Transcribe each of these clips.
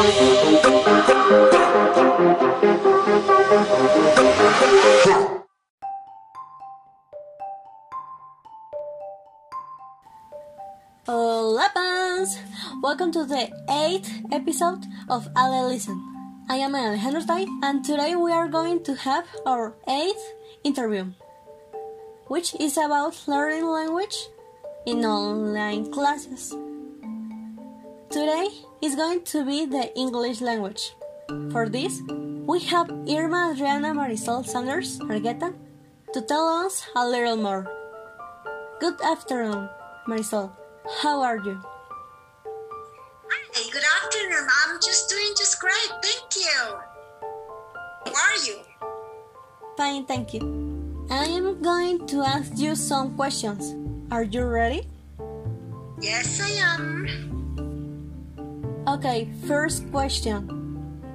Hola, fans! Welcome to the eighth episode of Ale Listen. I am Alejandro Tai, and today we are going to have our eighth interview, which is about learning language in online classes. Today is going to be the English language. For this, we have Irma Adriana Marisol Sanders Argueta to tell us a little more. Good afternoon, Marisol. How are you? Hi, good afternoon. I'm just doing just great. Thank you. How are you? Fine, thank you. I am going to ask you some questions. Are you ready? Yes, I am. Okay, first question.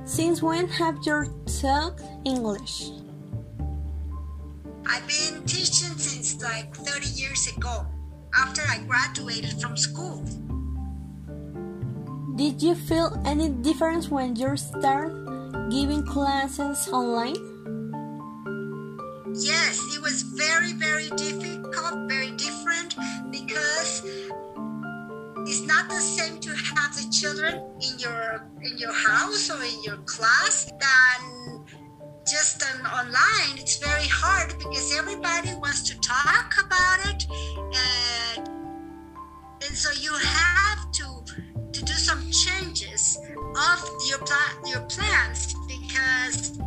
Since when have you taught English? I've been teaching since like 30 years ago, after I graduated from school. Did you feel any difference when you start giving classes online? Yes, it was very, very difficult, very different because it's not the same to have the children in your in your house or in your class than just on online. It's very hard because everybody wants to talk about it, and and so you have to to do some changes of your pla- your plans because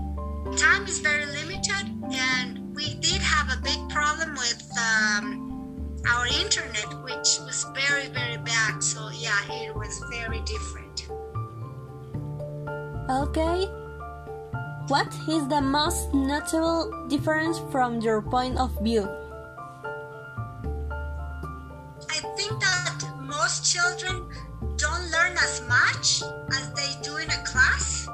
time is very limited and we did have a big problem with um, our internet which was very different Okay. What is the most notable difference from your point of view? i think that most children don't learn as much as they do in a class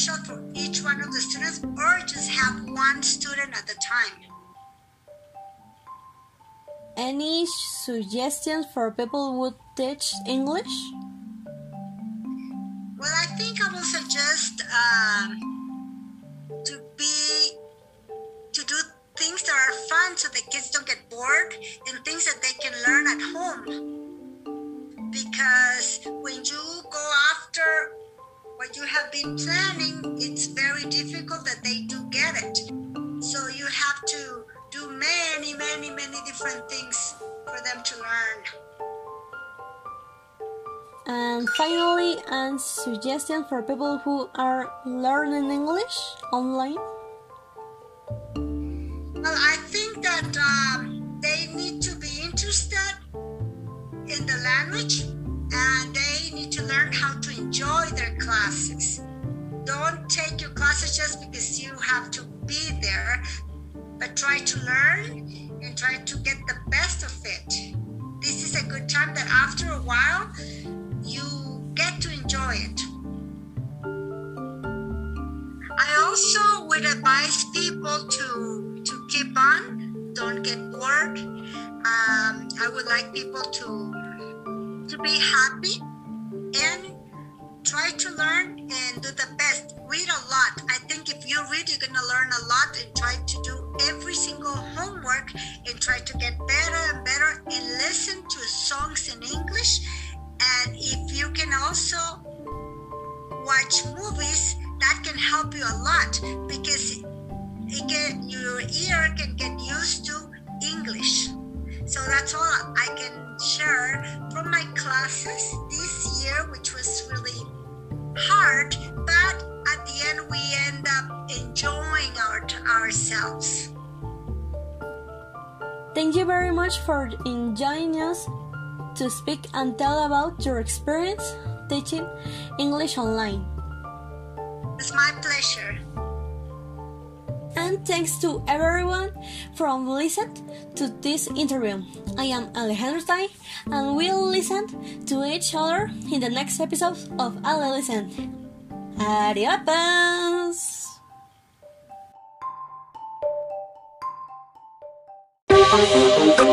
special for each one of the students or just have one student at a time Any suggestions for people who teach English? Well, I think I will suggest um, to be to do things that are fun so the kids don't get bored and things that they can learn at home. Because when you go after what you have been planning, it's very difficult that they do get it. So you have to do many, many, many different things for them to learn. And finally, a suggestion for people who are learning English online? Well, I think that um, they need to be interested in the language classes. Don't take your classes just because you have to be there, but try to learn and try to get the best of it. This is a good time that after a while you get to enjoy it. I also would advise people to to keep on, don't get bored. Um, I would like people to to be happy try to learn and do the best. Read a lot. I think if you read, you're gonna learn a lot and try to do every single homework and try to get better and better and listen to songs in English. And if you can also watch movies, that can help you a lot because it your ear can get used to English. So that's all I can share from my classes this year, which was hard, but at the end we end up enjoying our, ourselves. Thank you very much for joining us to speak and tell about your experience teaching English online. It's my pleasure and thanks to everyone from listen to this interview. I am Alejandro and we'll listen to each other in the next episode of Ale Listen. Adiós.